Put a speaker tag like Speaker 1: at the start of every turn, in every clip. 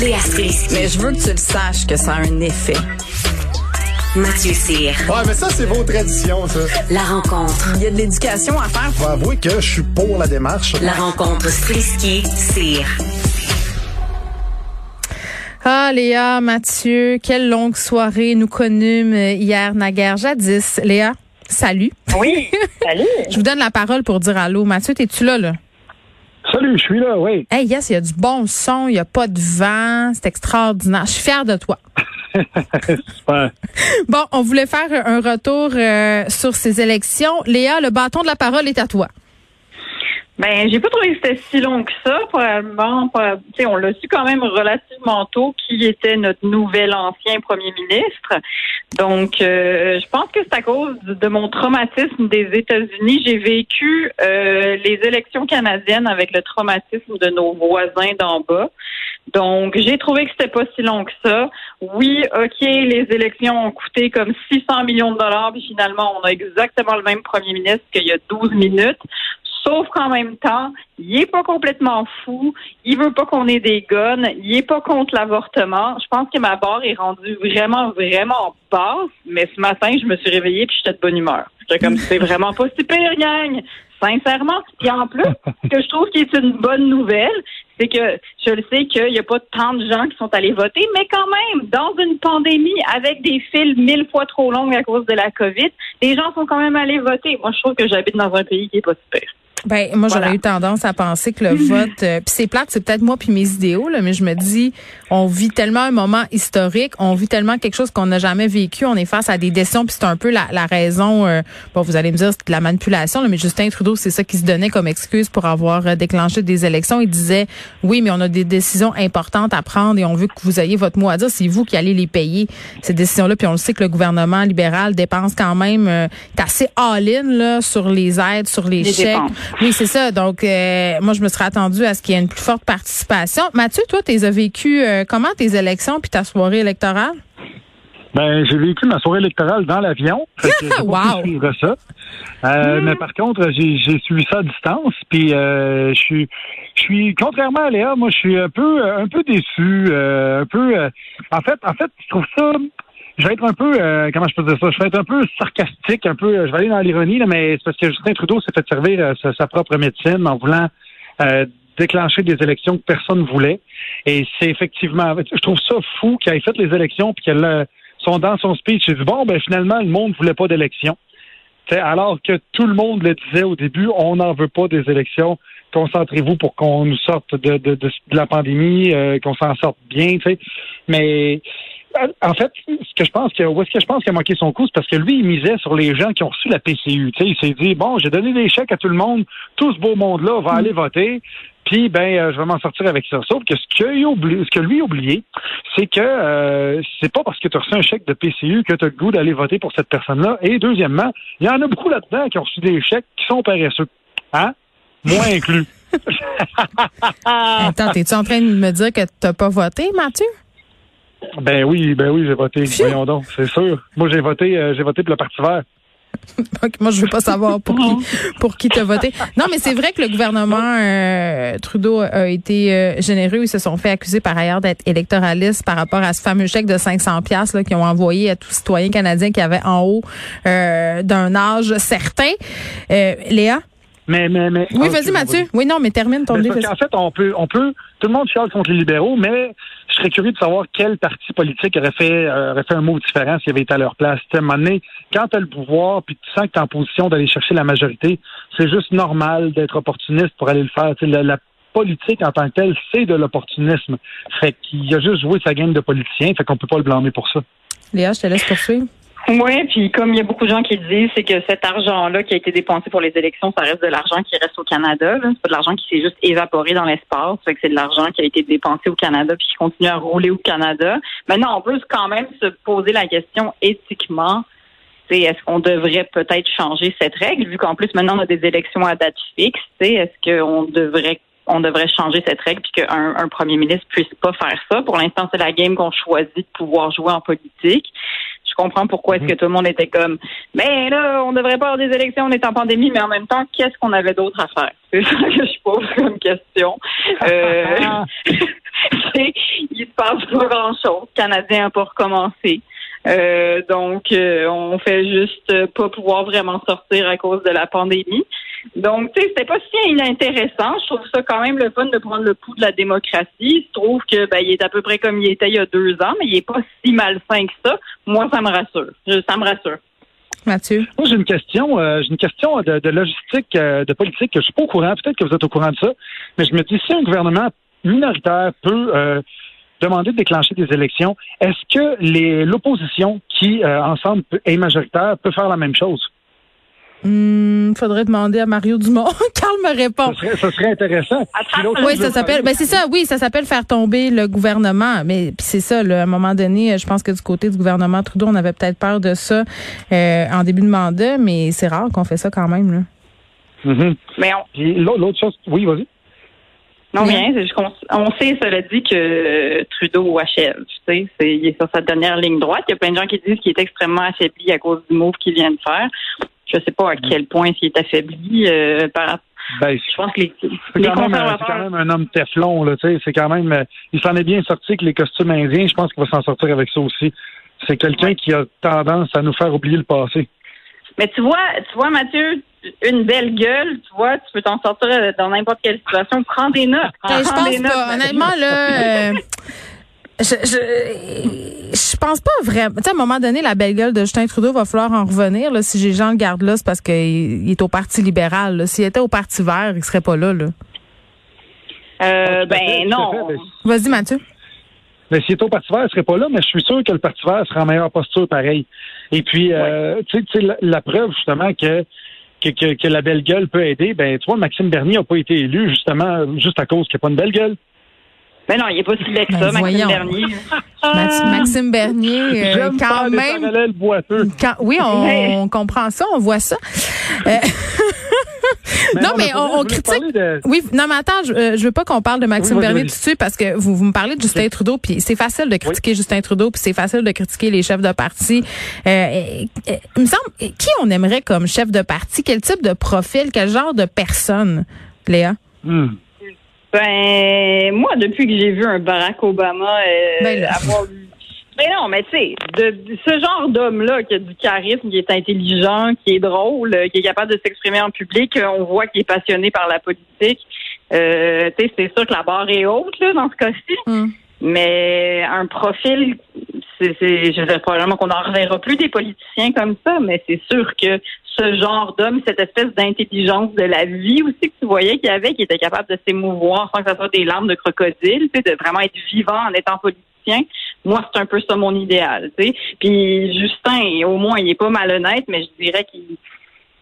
Speaker 1: Léa Strisky.
Speaker 2: Mais je veux que tu le saches que ça a un effet.
Speaker 1: Mathieu Cyr.
Speaker 3: Ouais, mais ça, c'est vos traditions, ça.
Speaker 1: La rencontre.
Speaker 2: Il y a de l'éducation à faire.
Speaker 3: Faut avouer que je suis pour la démarche.
Speaker 1: La rencontre Strisky-Cyr.
Speaker 4: Ah, Léa, Mathieu, quelle longue soirée nous connûmes hier, naguère, jadis. Léa, salut.
Speaker 5: Oui, salut.
Speaker 4: Je vous donne la parole pour dire allô. Mathieu, es-tu là, là?
Speaker 3: Salut, je suis là, oui.
Speaker 4: Hey, yes, il y a du bon son, il n'y a pas de vent, c'est extraordinaire. Je suis fière de toi.
Speaker 3: Super.
Speaker 4: Bon, on voulait faire un retour euh, sur ces élections. Léa, le bâton de la parole est à toi.
Speaker 5: Ben, j'ai pas trouvé que c'était si long que ça, probablement. sais, on l'a su quand même relativement tôt qui était notre nouvel ancien premier ministre. Donc, euh, je pense que c'est à cause de mon traumatisme des États-Unis. J'ai vécu euh, les élections canadiennes avec le traumatisme de nos voisins d'en bas. Donc, j'ai trouvé que c'était pas si long que ça. Oui, OK, les élections ont coûté comme 600 millions de dollars, puis finalement, on a exactement le même premier ministre qu'il y a 12 minutes. Sauf qu'en même temps, il est pas complètement fou. Il veut pas qu'on ait des guns. Il est pas contre l'avortement. Je pense que ma barre est rendue vraiment, vraiment basse. Mais ce matin, je me suis réveillée puis j'étais de bonne humeur. J'étais comme, c'est vraiment pas si pire, gang. Sincèrement. Puis en plus, ce que je trouve qui est une bonne nouvelle, c'est que je le sais qu'il n'y a pas tant de gens qui sont allés voter, mais quand même, dans une pandémie avec des files mille fois trop longues à cause de la COVID, les gens sont quand même allés voter. Moi, je trouve que j'habite dans un pays qui est pas super.
Speaker 4: Ben moi j'aurais
Speaker 5: Voilà.
Speaker 4: eu tendance à penser que le vote euh, puis c'est plate, c'est peut-être moi puis mes idéaux là, mais je me dis on vit tellement un moment historique, on vit tellement quelque chose qu'on n'a jamais vécu, on est face à des décisions puis c'est un peu la, la raison euh, bon vous allez me dire c'est de la manipulation là, mais Justin Trudeau c'est ça qui se donnait comme excuse pour avoir euh, déclenché des élections, il disait oui mais on a des décisions importantes à prendre et on veut que vous ayez votre mot à dire, c'est vous qui allez les payer ces décisions là puis on le sait que le gouvernement libéral dépense quand même euh, assez all-in là sur les aides, sur les,
Speaker 5: Les
Speaker 4: chèques.
Speaker 5: dépenses.
Speaker 4: Oui, c'est ça. Donc, euh, moi, je me serais attendue à ce qu'il y ait une plus forte participation. Mathieu, toi, tu as vécu euh, comment tes élections puis ta soirée électorale?
Speaker 6: Ben, j'ai vécu ma soirée électorale dans l'avion.
Speaker 4: Wow.
Speaker 6: suivre ça. Euh, Mais par contre, j'ai j'ai suivi ça à distance. Puis euh, je suis, je suis contrairement à Léa, moi, je suis un peu, un peu déçu, euh, un peu. euh, en fait, en fait, je trouve ça. Je vais être un peu, euh, comment je peux dire ça, je vais être un peu sarcastique, un peu, je vais aller dans l'ironie, mais c'est parce que Justin Trudeau s'est fait servir euh, sa, propre médecine en voulant euh, déclencher des élections que personne voulait. Et c'est effectivement, je trouve ça fou qu'il ait fait les élections puis qu'elle sont dans son speech. Dit bon, ben finalement, le monde voulait pas d'élections. Alors que tout le monde le disait au début, on n'en veut pas des élections. Concentrez-vous pour qu'on nous sorte de, de, de, de la pandémie, euh, qu'on s'en sorte bien. t'sais. Mais en fait, ce que je pense que où est-ce que je pense qu'il a manqué son coup, c'est parce que lui, il misait sur les gens qui ont reçu la PCU. T'sais, il s'est dit bon, j'ai donné des chèques à tout le monde, tout ce beau monde-là va aller voter. Puis ben, euh, je vais m'en sortir avec ça. Sauf que ce que lui a oublié, c'est que euh, c'est pas parce que tu as reçu un chèque de PCU que tu as le goût d'aller voter pour cette personne-là. Et deuxièmement, il y en a beaucoup là-dedans qui ont reçu des chèques qui sont paresseux. Hein? Moi inclus.
Speaker 4: Attends, es-tu en train de me dire que t'as pas voté, Mathieu?
Speaker 6: Ben oui, ben oui, j'ai voté. Voyons donc, c'est sûr. Moi, j'ai voté, euh, j'ai voté pour le Parti vert.
Speaker 4: Moi, je veux pas savoir pour qui pour qui t'as voté. Non, mais c'est vrai que le gouvernement euh, Trudeau a été euh, généreux. Ils se sont fait accuser par ailleurs d'être électoralistes par rapport à ce fameux chèque de 500 pièces qu'ils ont envoyé à tous citoyens canadiens qui avaient en haut euh, d'un âge certain. Léa?
Speaker 6: Mais, mais, mais.
Speaker 4: Oui,
Speaker 6: Ah,
Speaker 4: vas-y, Mathieu. Oui, non, mais termine ton livre.
Speaker 6: qu'en fait, on peut, on peut, tout le monde chiale contre les libéraux, mais je serais curieux de savoir quel parti politique aurait fait, euh, aurait fait un mot différent s'il avait été à leur place. Tu sais, à un quand tu as le pouvoir, puis tu sens que tu es en position d'aller chercher la majorité, c'est juste normal d'être opportuniste pour aller le faire. La, la politique en tant que telle, c'est de l'opportunisme. Fait qu'il a juste joué sa game de politicien, fait qu'on peut pas le blâmer pour ça.
Speaker 4: Léa, je te laisse poursuivre.
Speaker 5: Oui, puis comme il y a beaucoup de gens qui disent, c'est que cet argent-là qui a été dépensé pour les élections, ça reste de l'argent qui reste au Canada. C'est pas de l'argent qui s'est juste évaporé dans l'espace. Fait que c'est de l'argent qui a été dépensé au Canada puis qui continue à rouler au Canada. Maintenant, on peut quand même se poser la question éthiquement. tu sais, Est-ce qu'on devrait peut-être changer cette règle, vu qu'en plus maintenant on a des élections à date fixe, tu sais, est-ce qu'on devrait on devrait changer cette règle puis qu'un un premier ministre puisse pas faire ça? Pour l'instant, c'est la game qu'on choisit de pouvoir jouer en politique. Je comprends pourquoi est-ce que tout le monde était comme Mais là, on devrait pas avoir des élections, on est en pandémie, mais en même temps, qu'est-ce qu'on avait d'autre à faire? C'est ça que je pose comme question. Euh, il se passe pas grand-chose. Le Canadien n'a pas recommencé. Euh, donc, euh, on fait juste pas pouvoir vraiment sortir à cause de la pandémie. Donc, tu sais, c'était pas si inintéressant. Je trouve ça quand même le fun de prendre le pouls de la démocratie. Je trouve que ben, il est à peu près comme il était il y a deux ans, mais il est pas si malsain que ça. Moi, ça me rassure. Ça me rassure.
Speaker 4: Mathieu?
Speaker 6: Moi, j'ai une question, euh, j'ai une question de, de logistique, euh, de politique que je suis pas au courant. Peut-être que vous êtes au courant de ça, mais je me dis si un gouvernement minoritaire peut euh, demander de déclencher des élections, est-ce que l'opposition qui euh, ensemble est majoritaire peut faire la même chose?
Speaker 4: Hmm, faudrait demander à Mario Dumont. Carl me répond.
Speaker 6: Ça serait, intéressant. Puis l'autre
Speaker 4: Oui, ça s'appelle. Ben c'est ça. Oui, ça s'appelle faire tomber le gouvernement. Mais puis c'est ça. Là, à un moment donné, je pense que du côté du gouvernement Trudeau, on avait peut-être peur de ça euh, en début de mandat, mais c'est rare qu'on fait ça quand même. Là.
Speaker 6: Mhm.
Speaker 5: Mais on,
Speaker 6: Puis l'autre chose, oui, vas-y.
Speaker 5: Non, rien. c'est juste qu'on- On sait, cela dit, que euh, Trudeau achève. Tu sais, c'est, il est sur sa dernière ligne droite. Il y a plein de gens qui disent qu'il est extrêmement affaibli à cause du move qu'il vient de faire. Je sais pas à quel point il est affaibli. Euh, par,
Speaker 6: Ben,
Speaker 5: je pense que les,
Speaker 6: c'est
Speaker 5: les
Speaker 6: quand,
Speaker 5: conservateurs.
Speaker 6: quand même un homme Teflon, là, tu sais. C'est quand même, euh, il s'en est bien sorti avec les costumes indiens. Je pense qu'il va s'en sortir avec ça aussi. C'est quelqu'un qui a tendance à nous faire oublier le passé.
Speaker 5: Mais tu vois, tu vois, Mathieu, une belle gueule, tu vois, tu peux t'en sortir dans n'importe quelle situation. Prends des notes.
Speaker 4: Ben, je
Speaker 5: Prends des notes,
Speaker 4: pas. Honnêtement, là. euh, je, je, je pense pas vraiment. Tu sais, à un moment donné, la belle gueule de Justin Trudeau va falloir en revenir. Là, si Jean le garde là, c'est parce qu'il il est au Parti libéral. S'il était au Parti vert, il serait pas là. là.
Speaker 5: Euh,
Speaker 6: fait,
Speaker 5: ben non.
Speaker 4: Vas-y, Mathieu.
Speaker 6: Mais s'il est au Parti vert, il serait pas là, mais je suis sûr que le Parti vert sera en meilleure posture pareil. Et puis, euh, tu sais- tu sais, la, la preuve, justement, que, que, que, que la belle gueule peut aider, ben, tu vois, Maxime Bernier n'a pas été élu, justement, juste à cause qu'il n'y a pas une belle gueule.
Speaker 5: Mais non, il est pas si laid que
Speaker 4: Ben,
Speaker 5: ça, Maxime
Speaker 4: voyons.
Speaker 5: Bernier.
Speaker 4: Maxime Bernier, euh,
Speaker 6: J'aime
Speaker 4: quand même.
Speaker 6: parallèles boiteux.
Speaker 4: Quand, oui, on, on comprend ça, on voit ça. Euh, non, mais on, critique.
Speaker 6: de-
Speaker 4: Oui, non, mais attends, je, euh, je veux pas qu'on parle de Maxime
Speaker 6: Oui,
Speaker 4: Bernier tout de suite parce que vous, vous me parlez de Justin Trudeau, puis c'est facile de critiquer Justin Trudeau, puis c'est facile de critiquer les chefs de parti. Euh, euh, euh, il me semble, qui on aimerait comme chef de parti? Quel type de profil? Quel genre de personne, Léa?
Speaker 6: Hmm.
Speaker 5: Ben, moi, depuis que j'ai vu un Barack Obama euh,
Speaker 4: Ben
Speaker 5: avoir Ben non, mais tu sais, de, de ce genre d'homme-là qui a du charisme, qui est intelligent, qui est drôle, euh, qui est capable de s'exprimer en public, euh, on voit qu'il est passionné par la politique. Euh, tu sais, c'est sûr que la barre est haute là, dans ce cas-ci.
Speaker 4: Hmm.
Speaker 5: Mais un profil, c'est, je veux dire, probablement qu'on n'en reverra plus des politiciens comme ça, mais c'est sûr que ce genre d'homme, cette espèce d'intelligence de la vie aussi que tu voyais qu'il y avait, qui était capable de s'émouvoir sans que ça soit des larmes de crocodile, de vraiment être vivant en étant politicien. Moi, c'est un peu ça mon idéal. Puis Justin, au moins, il est pas malhonnête, mais je dirais qu'il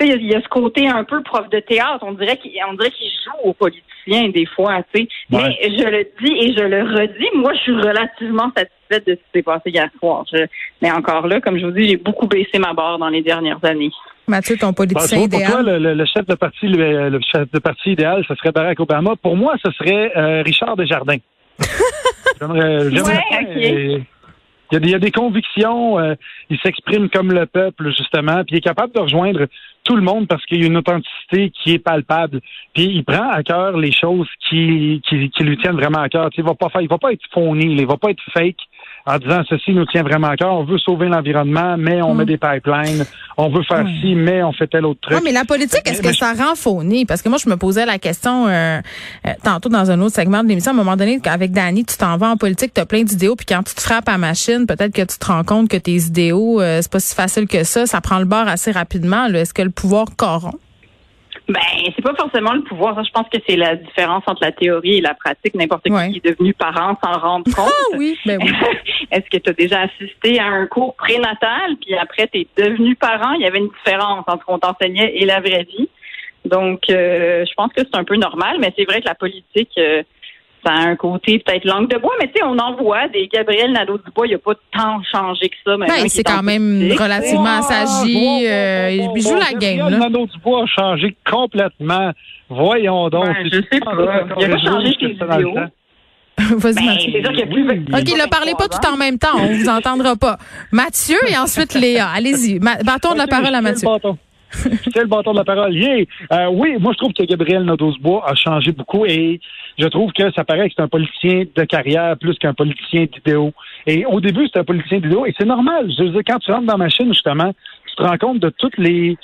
Speaker 5: il y a- ce côté un peu prof de théâtre. On dirait qu'il, dirait joue aux politiciens des fois, tu sais.
Speaker 6: Ouais.
Speaker 5: Mais je le dis et je le redis, moi, je suis relativement satisfaite de ce qui s'est passé hier soir. Je- mais encore là, comme je vous dis, j'ai beaucoup baissé ma barre dans les dernières années.
Speaker 4: Mathieu, ton
Speaker 6: Bah,
Speaker 4: politicien
Speaker 6: vois, pour toi,
Speaker 4: idéal.
Speaker 6: le, le- le chef de parti, le, le chef de parti idéal, ce serait Barack Obama. Pour moi, ce serait euh, Richard Desjardins. J'aimerais- j'aimerais
Speaker 5: Ouais, ok.
Speaker 6: Il y, a des, a des convictions, euh, il s'exprime comme le peuple, justement, puis il est capable de rejoindre tout le monde parce qu'il y a une authenticité qui est palpable. Puis il prend à cœur les choses qui, lui tiennent vraiment à cœur. Tu il va pas faire, il va pas être phony, il va pas être fake en disant ceci nous tient vraiment à cœur. On veut sauver l'environnement, mais on
Speaker 4: Mm.
Speaker 6: met des pipelines. On veut faire ci, mais on fait tel autre truc.
Speaker 4: Ouais, mais la politique, est-ce que ça rend phony? Parce que moi, je me posais la question euh, euh, tantôt dans un autre segment de l'émission. À un moment donné, avec Dani, tu t'en vas en politique, tu as plein d'idéaux, puis quand tu te frappes à machine, peut-être que tu te rends compte que tes idéaux, euh, c'est pas si facile que ça. Ça prend le bord assez rapidement. Est-ce que le pouvoir corrompt?
Speaker 5: Ben, c'est pas forcément le pouvoir. Ça, je pense que c'est la différence entre la théorie et la pratique. N'importe
Speaker 4: Ouais.
Speaker 5: qui qui est devenu parent s'en rend compte.
Speaker 4: Ah oui, ben oui.
Speaker 5: Est-ce que tu as déjà assisté à un cours prénatal, puis après tu es devenu parent? Il y avait une différence entre ce qu'on t'enseignait et la vraie vie. Donc, euh, je pense que c'est un peu normal, mais c'est vrai que la politique, euh, ça a un côté peut-être langue de bois, mais tu sais, on en voit des Gabriel Nadeau-Dubois, il a pas tant changé que ça.
Speaker 4: Ben, c'est quand même relativement assagi. euh, il joue la game, là.
Speaker 6: Nano Dubois a changé complètement. Voyons donc.
Speaker 5: Ben, je sais
Speaker 6: pas
Speaker 5: Il a pas changé ses vidéos.
Speaker 4: Vas-y,
Speaker 5: Ben,
Speaker 4: Mathieu.
Speaker 5: sûr qu'il y a plus.
Speaker 6: Oui,
Speaker 4: OK, ne parlez pas tout en même temps. On vous entendra pas. Mathieu et ensuite Léa. Allez-y. Bâton de la parole à Mathieu.
Speaker 6: tiens le bâton. De la parole. Yeah. Euh, oui, moi je trouve que Gabriel Nadeau-Dubois a changé beaucoup et je trouve que ça paraît que c'est un politicien de carrière plus qu'un politicien d'idéaux. Et au début, c'était un politicien d'idéaux et c'est normal. Je veux dire, quand tu rentres dans ma chaîne, justement, te rends compte de toutes les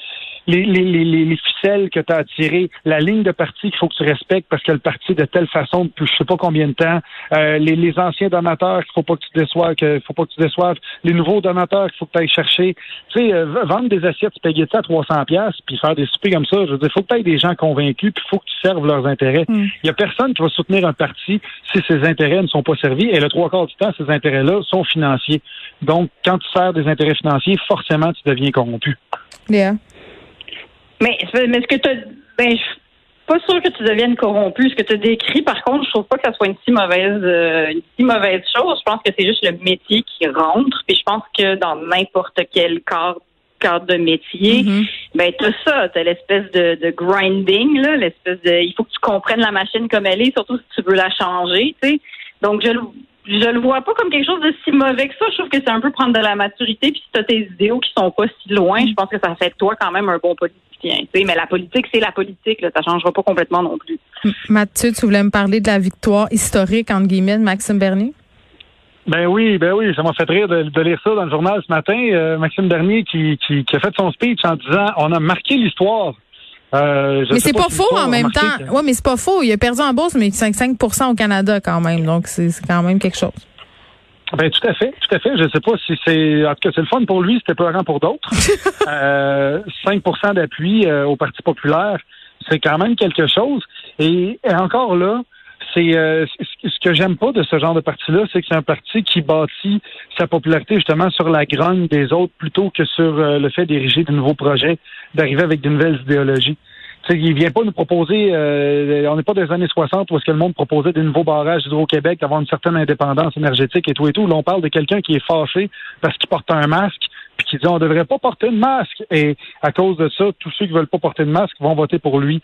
Speaker 6: les, les, les, les- les ficelles que tu as attirées, la ligne de parti qu'il faut que tu respectes parce que le parti de telle façon depuis je sais pas combien de temps, euh, les, les anciens donateurs qu'il faut pas que tu déçoives, qu'il faut pas que tu déçoives, les nouveaux donateurs qu'il faut que tu ailles chercher. Tu sais, euh, vendre des assiettes spaghetti à 300 pièces puis faire des soupers comme ça, je veux dire, faut que tu aies des gens convaincus puis faut que tu serves leurs intérêts. Il y a personne qui va soutenir un parti si ses intérêts ne sont pas servis et le trois quarts du temps, ces intérêts-là sont financiers. Donc, quand tu sers des intérêts financiers, forcément, tu deviens corrompu.
Speaker 4: Léa?
Speaker 5: Mais, mais ce que tu ben, je suis pas sûre que tu deviennes corrompu. Ce que tu décris, par contre, je trouve pas que ça soit une si mauvaise, euh, une si mauvaise chose. Je pense que c'est juste le métier qui rentre. Puis je pense que dans n'importe quel cadre, cadre de métier,
Speaker 4: Mhm.
Speaker 5: ben t'as ça, t'as l'espèce de, de grinding, là, l'espèce de, il faut que tu comprennes la machine comme elle est, surtout si tu veux la changer, tu sais. Donc je le, je le vois pas comme quelque chose de si mauvais que ça. Je trouve que c'est un peu prendre de la maturité. Puis si t'as tes idéaux qui sont pas si loin, je pense que ça fait de toi quand même un bon politicien. Tu mais la politique, c'est la politique. Là, ça changera pas complètement non plus.
Speaker 4: Mathieu, tu voulais me parler de la victoire historique, entre guillemets, de Maxime Bernier?
Speaker 6: Ben oui, ben oui, ça m'a fait rire de, de lire ça dans le journal ce matin. Euh, Maxime Bernier qui, qui, qui a fait son speech en disant on a marqué l'histoire. Euh, je
Speaker 4: Mais c'est pas,
Speaker 6: si
Speaker 4: faux en même temps. Ouais, mais c'est pas faux. Il a perdu en bourse, mais 5%, au Canada quand même. Donc, c'est c'est quand même quelque chose.
Speaker 6: Ben tout à fait, tout à fait. Je sais pas si c'est en tout cas c'est le fun pour lui, c'était peurant pour d'autres. euh, 5% d'appui euh, au Parti populaire, c'est quand même quelque chose. Et, et encore là, c'est euh, ce que j'aime pas de ce genre de parti-là, c'est que c'est un parti qui bâtit sa popularité justement sur la grogne des autres plutôt que sur euh, le fait d'ériger de nouveaux projets, d'arriver avec de nouvelles idéologies. Tu sais, il vient pas nous proposer, euh, on n'est pas des années 60 où est-ce que le monde proposait des nouveaux barrages d'Hydro-Québec, d'avoir une certaine indépendance énergétique et tout et tout. Là, on parle de quelqu'un qui est fâché parce qu'il porte un masque puis qui dit on devrait pas porter de masque. Et à cause de ça, tous ceux qui veulent pas porter de masque vont voter pour lui.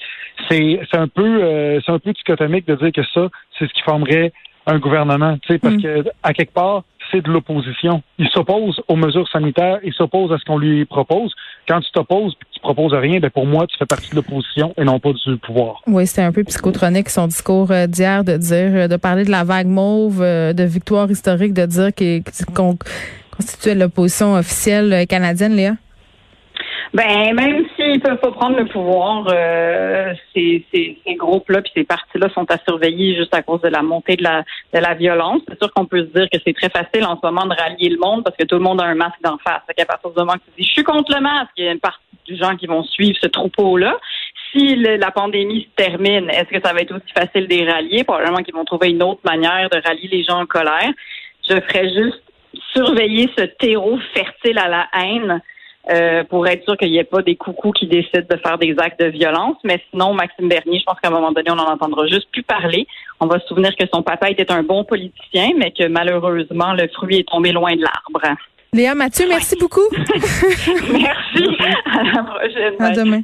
Speaker 6: C'est c'est un peu euh, c'est un peu dichotomique de dire que ça, c'est ce qui formerait un gouvernement. Tu sais, parce
Speaker 4: Mm.
Speaker 6: que à quelque part, c'est de l'opposition. Il s'oppose aux mesures sanitaires, il s'oppose à ce qu'on lui propose. Quand tu t'opposes et que tu proposes rien, ben pour moi, tu fais partie de l'opposition et non pas du pouvoir.
Speaker 4: Oui, c'était un peu psychotronique son discours euh, d'hier de dire, euh, de parler de la vague mauve, euh, de victoire historique, de dire qu'on constituait l'opposition officielle canadienne, Léa?
Speaker 5: Ben, même s'ils peuvent pas prendre le pouvoir, euh, ces, groupes-là puis ces partis-là sont à surveiller juste à cause de la montée de la, violence. C'est sûr qu'on peut se dire que c'est très facile en ce moment de rallier le monde parce que tout le monde a un masque d'en face. Fait partir du moment que tu dis je suis contre le masque, il y a une partie des gens qui vont suivre ce troupeau-là. Si la pandémie se termine, est-ce que ça va être aussi facile de les rallier? Probablement qu'ils vont trouver une autre manière de rallier les gens en colère. Je ferais juste surveiller ce terreau fertile à la haine euh, pour être sûr qu'il n'y ait pas des coucous qui décident de faire des actes de violence. Mais sinon, Maxime Bernier, je pense qu'à un moment donné, on n'en entendra juste plus parler. On va se souvenir que son papa était un bon politicien, mais que malheureusement, le fruit est tombé loin de l'arbre.
Speaker 4: Léa Mathieu, merci beaucoup.
Speaker 5: Merci. À la prochaine.
Speaker 4: À demain.